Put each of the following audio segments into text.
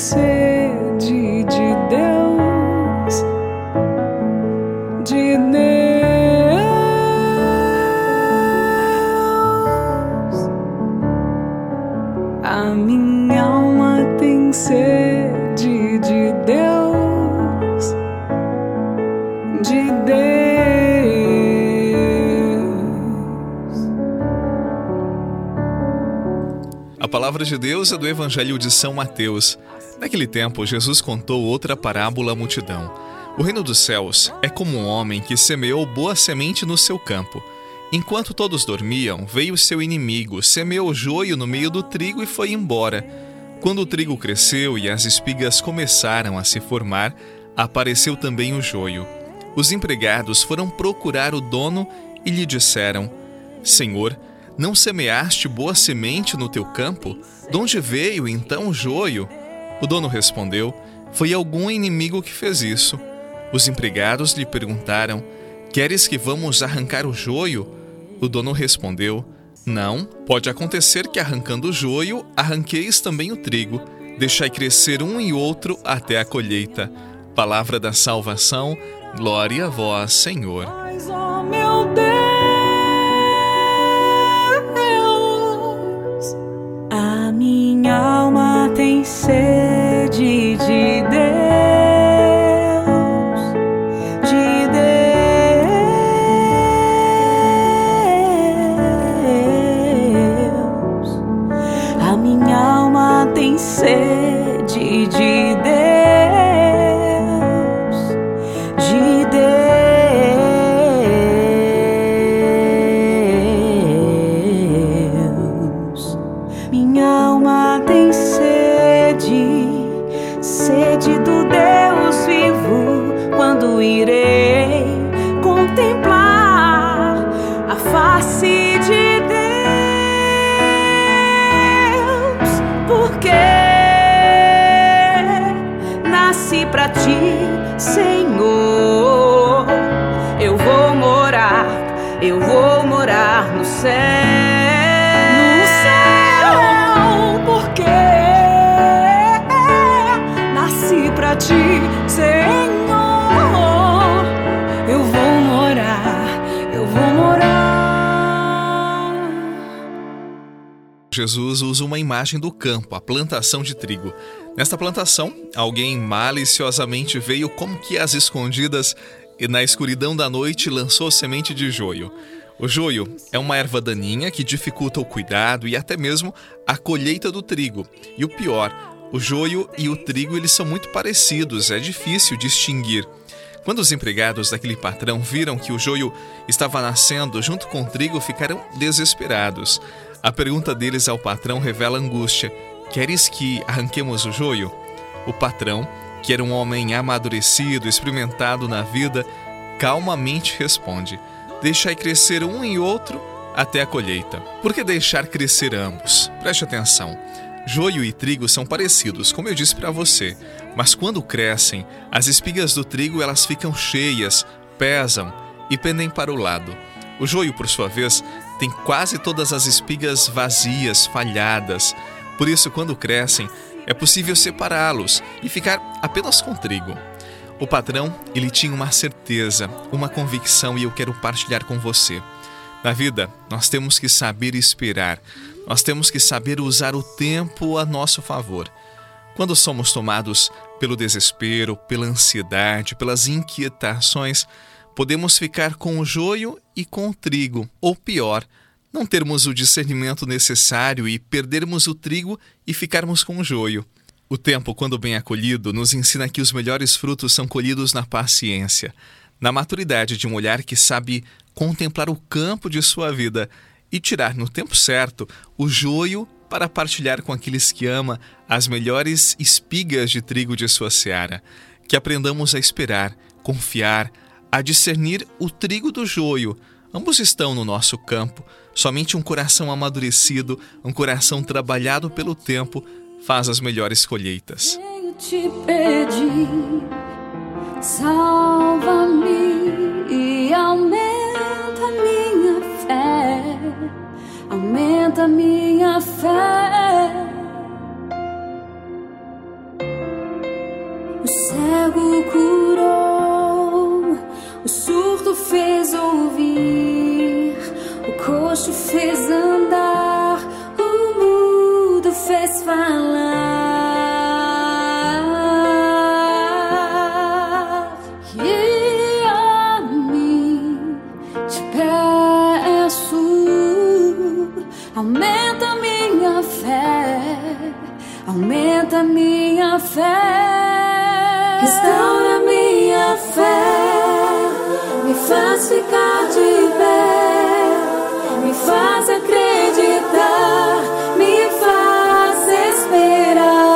sede de Deus, de Deus. A minha alma tem sede de Deus, de Deus. A palavra de Deus é do Evangelho de São Mateus. Naquele tempo, Jesus contou outra parábola à multidão. O reino dos céus é como um homem que semeou boa semente no seu campo. Enquanto todos dormiam, veio seu inimigo, semeou joio no meio do trigo e foi embora. Quando o trigo cresceu e as espigas começaram a se formar, apareceu também o joio. Os empregados foram procurar o dono e lhe disseram: Senhor, não semeaste boa semente no teu campo? De onde veio então o joio? O dono respondeu: Foi algum inimigo que fez isso. Os empregados lhe perguntaram: Queres que vamos arrancar o joio? O dono respondeu: Não, pode acontecer que arrancando o joio, arranqueis também o trigo. Deixai crescer um e outro até a colheita. Palavra da salvação, glória a vós, Senhor. Mas, ó meu Deus, face de Deus, porque nasci pra ti, Senhor. Eu vou morar, eu vou morar no céu. Jesus usa uma imagem do campo, a plantação de trigo. Nesta plantação, alguém maliciosamente veio como que às escondidas e na escuridão da noite lançou semente de joio. O joio é uma erva daninha que dificulta o cuidado e até mesmo a colheita do trigo. E o pior, o joio e o trigo eles são muito parecidos, é difícil distinguir. Quando os empregados daquele patrão viram que o joio estava nascendo junto com o trigo, ficaram desesperados. A pergunta deles ao patrão revela angústia: Queres que arranquemos o joio? O patrão, que era um homem amadurecido, experimentado na vida, calmamente responde: Deixai crescer um e outro até a colheita. Por que deixar crescer ambos? Preste atenção. Joio e trigo são parecidos, como eu disse para você, mas quando crescem, as espigas do trigo elas ficam cheias, pesam e pendem para o lado. O joio, por sua vez, tem quase todas as espigas vazias, falhadas. Por isso, quando crescem, é possível separá-los e ficar apenas com trigo. O patrão, ele tinha uma certeza, uma convicção e eu quero partilhar com você. Na vida, nós temos que saber esperar. Nós temos que saber usar o tempo a nosso favor. Quando somos tomados pelo desespero, pela ansiedade, pelas inquietações, podemos ficar com o joio e com o trigo, ou pior, não termos o discernimento necessário e perdermos o trigo e ficarmos com o joio. O tempo, quando bem acolhido, nos ensina que os melhores frutos são colhidos na paciência, na maturidade de um olhar que sabe contemplar o campo de sua vida e tirar no tempo certo o joio para partilhar com aqueles que ama as melhores espigas de trigo de sua seara. Que aprendamos a esperar, confiar, a discernir o trigo do joio. Ambos estão no nosso campo. Somente um coração amadurecido, um coração trabalhado pelo tempo, faz as melhores colheitas. Venho te pedir, salva-me e aumenta minha fé, aumenta minha fé. cego curou, o surdo fez ouvir, o coxo fez andar, o mudo fez falar. E a mim te peço, aumenta minha fé, aumenta minha fé, restaura faz ficar de pé, me faz acreditar, me faz esperar,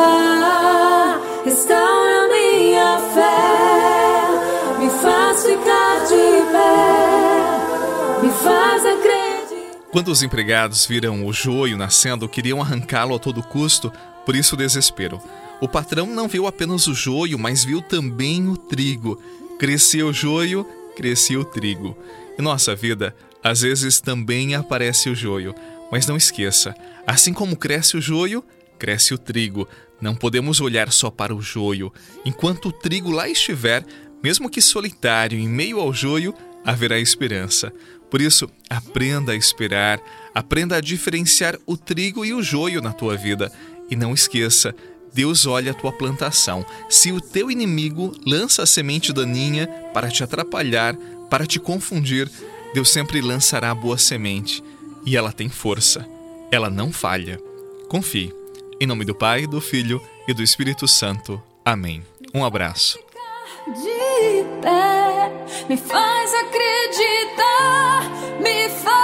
restaura minha fé, me faz ficar de pé, me faz acreditar. Quando os empregados viram o joio nascendo, queriam arrancá-lo a todo custo, por isso o desespero. O patrão não viu apenas o joio, mas viu também o trigo. Crescia o joio, crescia o trigo. Em nossa vida, às vezes também aparece o joio, mas não esqueça: assim como cresce o joio, cresce o trigo. Não podemos olhar só para o joio. Enquanto o trigo lá estiver, mesmo que solitário em meio ao joio, haverá esperança. Por isso, aprenda a esperar, aprenda a diferenciar o trigo e o joio na tua vida. E não esqueça, Deus olha a tua plantação. Se o teu inimigo lança a semente daninha para te atrapalhar, para te confundir, Deus sempre lançará a boa semente. E ela tem força. Ela não falha. Confie. Em nome do Pai, do Filho e do Espírito Santo. Amém. Um abraço. me faz acreditar, me faz